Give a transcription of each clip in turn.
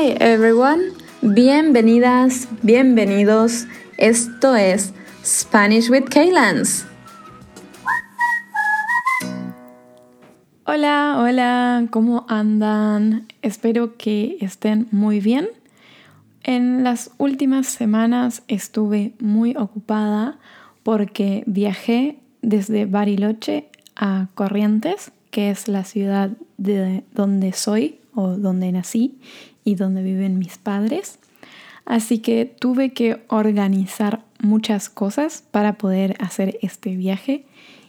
Hi everyone, bienvenidas, bienvenidos. Esto es Spanish with Kaylans. Hola, hola, ¿cómo andan? Espero que estén muy bien. En las últimas semanas estuve muy ocupada porque viajé desde Bariloche a Corrientes, que es la ciudad de donde soy o donde nací y donde viven mis padres. Así que tuve que organizar muchas cosas para poder hacer este viaje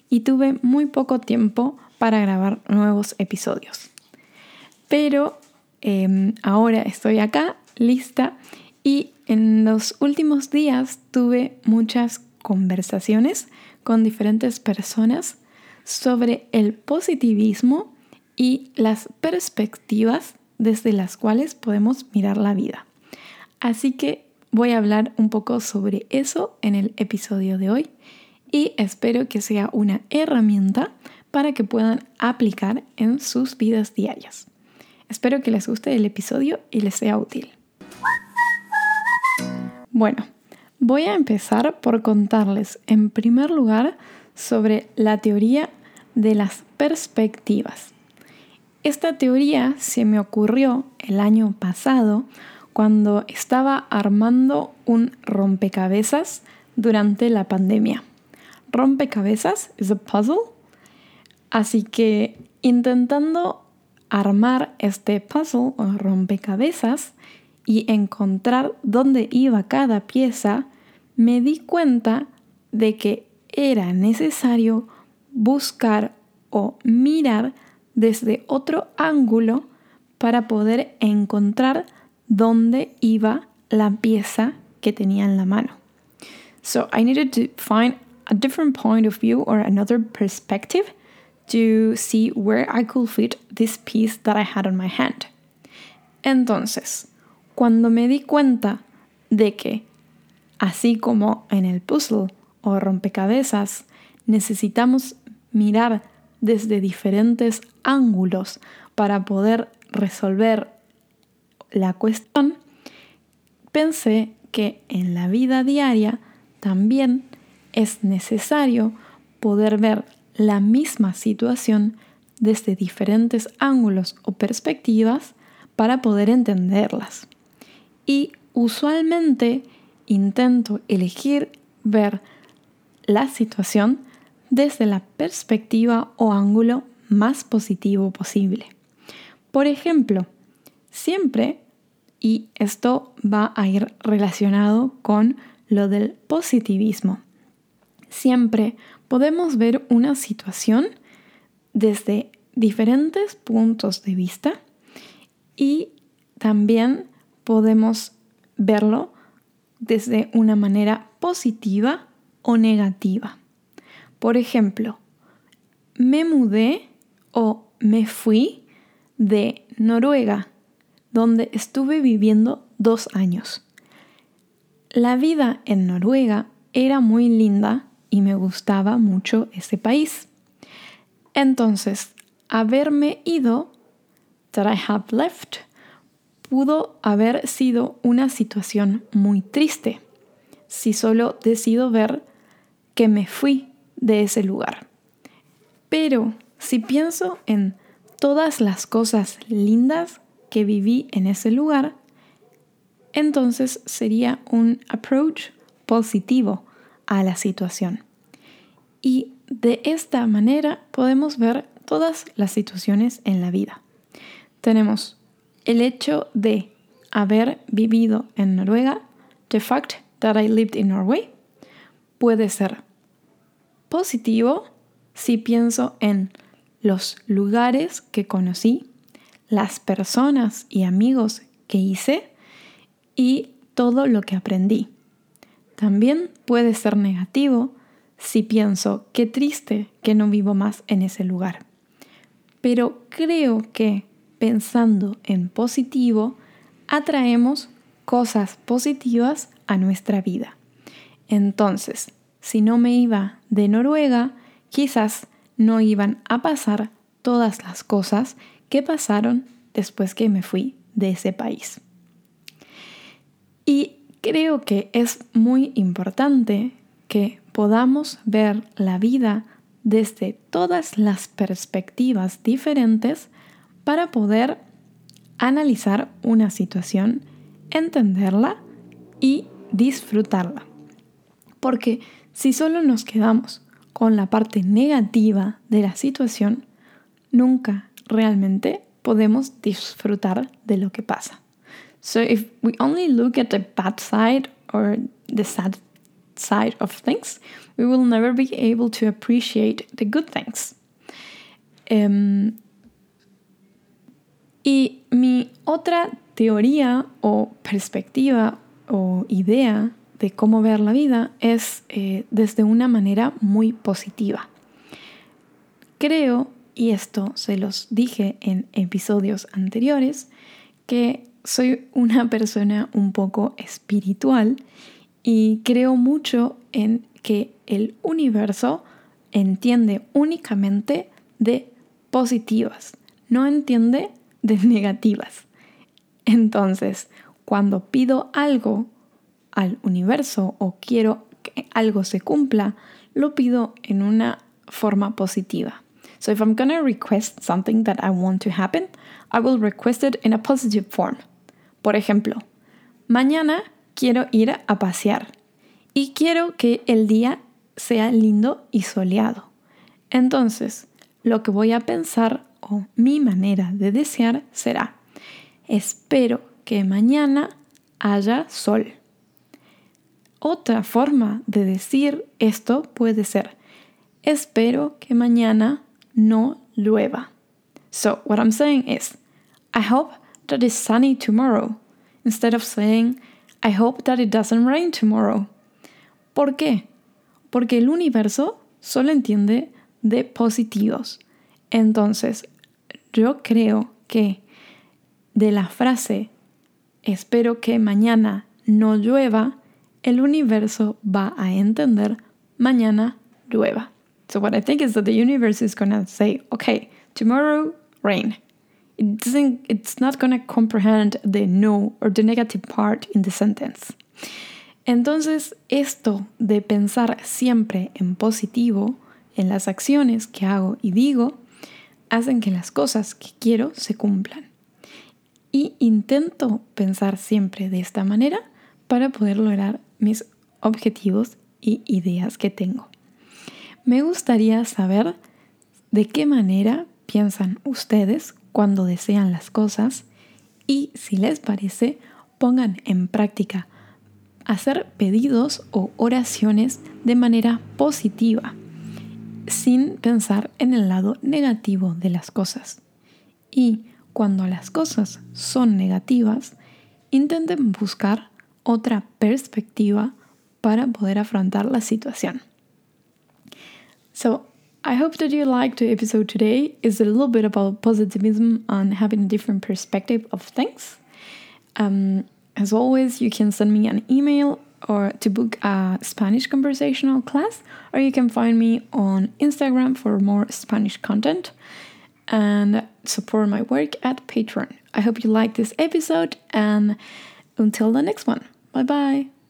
y tuve muy poco tiempo para grabar nuevos episodios. Pero em, ahora estoy acá, lista, y en los últimos días tuve muchas conversaciones con diferentes personas sobre el positivismo y las perspectivas desde las cuales podemos mirar la vida. Así que voy a hablar un poco sobre eso en el episodio de hoy y espero que sea una herramienta para que puedan aplicar en sus vidas diarias. Espero que les guste el episodio y les sea útil. Bueno, voy a empezar por contarles en primer lugar sobre la teoría de las perspectivas. Esta teoría se me ocurrió el año pasado cuando estaba armando un rompecabezas durante la pandemia. Rompecabezas es a puzzle. Así que intentando armar este puzzle o rompecabezas y encontrar dónde iba cada pieza, me di cuenta de que era necesario buscar o mirar desde otro ángulo para poder encontrar dónde iba la pieza que tenía en la mano. So I needed to find a different point of view or another perspective to see where I could fit this piece that I had on my hand. Entonces, cuando me di cuenta de que, así como en el puzzle o rompecabezas, necesitamos mirar desde diferentes ángulos para poder resolver la cuestión, pensé que en la vida diaria también es necesario poder ver la misma situación desde diferentes ángulos o perspectivas para poder entenderlas. Y usualmente intento elegir ver la situación desde la perspectiva o ángulo más positivo posible. Por ejemplo, siempre, y esto va a ir relacionado con lo del positivismo, siempre podemos ver una situación desde diferentes puntos de vista y también podemos verlo desde una manera positiva o negativa. Por ejemplo, me mudé o me fui de Noruega, donde estuve viviendo dos años. La vida en Noruega era muy linda y me gustaba mucho ese país. Entonces, haberme ido, that I have left, pudo haber sido una situación muy triste si solo decido ver que me fui de ese lugar. Pero si pienso en todas las cosas lindas que viví en ese lugar, entonces sería un approach positivo a la situación. Y de esta manera podemos ver todas las situaciones en la vida. Tenemos el hecho de haber vivido en Noruega, the fact that I lived in Norway, puede ser positivo si pienso en los lugares que conocí, las personas y amigos que hice y todo lo que aprendí. También puede ser negativo si pienso qué triste que no vivo más en ese lugar. Pero creo que pensando en positivo, atraemos cosas positivas a nuestra vida. Entonces, si no me iba de Noruega, quizás no iban a pasar todas las cosas que pasaron después que me fui de ese país. Y creo que es muy importante que podamos ver la vida desde todas las perspectivas diferentes para poder analizar una situación, entenderla y disfrutarla. Porque si solo nos quedamos con la parte negativa de la situación, nunca realmente podemos disfrutar de lo que pasa. So if we only look at the bad side or the sad side of things, we will never be able to appreciate the good things. Em, y mi otra teoría o perspectiva o idea de cómo ver la vida es eh, desde una manera muy positiva. Creo, y esto se los dije en episodios anteriores, que soy una persona un poco espiritual y creo mucho en que el universo entiende únicamente de positivas, no entiende de negativas. Entonces, cuando pido algo al universo o quiero que algo se cumpla, lo pido en una forma positiva. So if I'm to request something that I want to happen, I will request it in a positive form. Por ejemplo, mañana quiero ir a pasear y quiero que el día sea lindo y soleado. Entonces, lo que voy a pensar o mi manera de desear será, espero que mañana haya sol. Otra forma de decir esto puede ser, espero que mañana no llueva. So, what I'm saying is, I hope that it's sunny tomorrow, instead of saying, I hope that it doesn't rain tomorrow. ¿Por qué? Porque el universo solo entiende de positivos. Entonces, yo creo que de la frase, espero que mañana no llueva, el universo va a entender mañana llueva. So what I think is that the universe is to say, okay, tomorrow rain. It doesn't, it's not to comprehend the no or the negative part in the sentence. Entonces, esto de pensar siempre en positivo, en las acciones que hago y digo, hacen que las cosas que quiero se cumplan. Y intento pensar siempre de esta manera para poder lograr mis objetivos y ideas que tengo. Me gustaría saber de qué manera piensan ustedes cuando desean las cosas y si les parece, pongan en práctica hacer pedidos o oraciones de manera positiva, sin pensar en el lado negativo de las cosas. Y cuando las cosas son negativas, intenten buscar otra perspectiva para poder afrontar la situación. So, I hope that you liked the episode today. It's a little bit about positivism and having a different perspective of things. Um, as always, you can send me an email or to book a Spanish conversational class, or you can find me on Instagram for more Spanish content and support my work at Patreon. I hope you liked this episode and until the next one. Bye bye.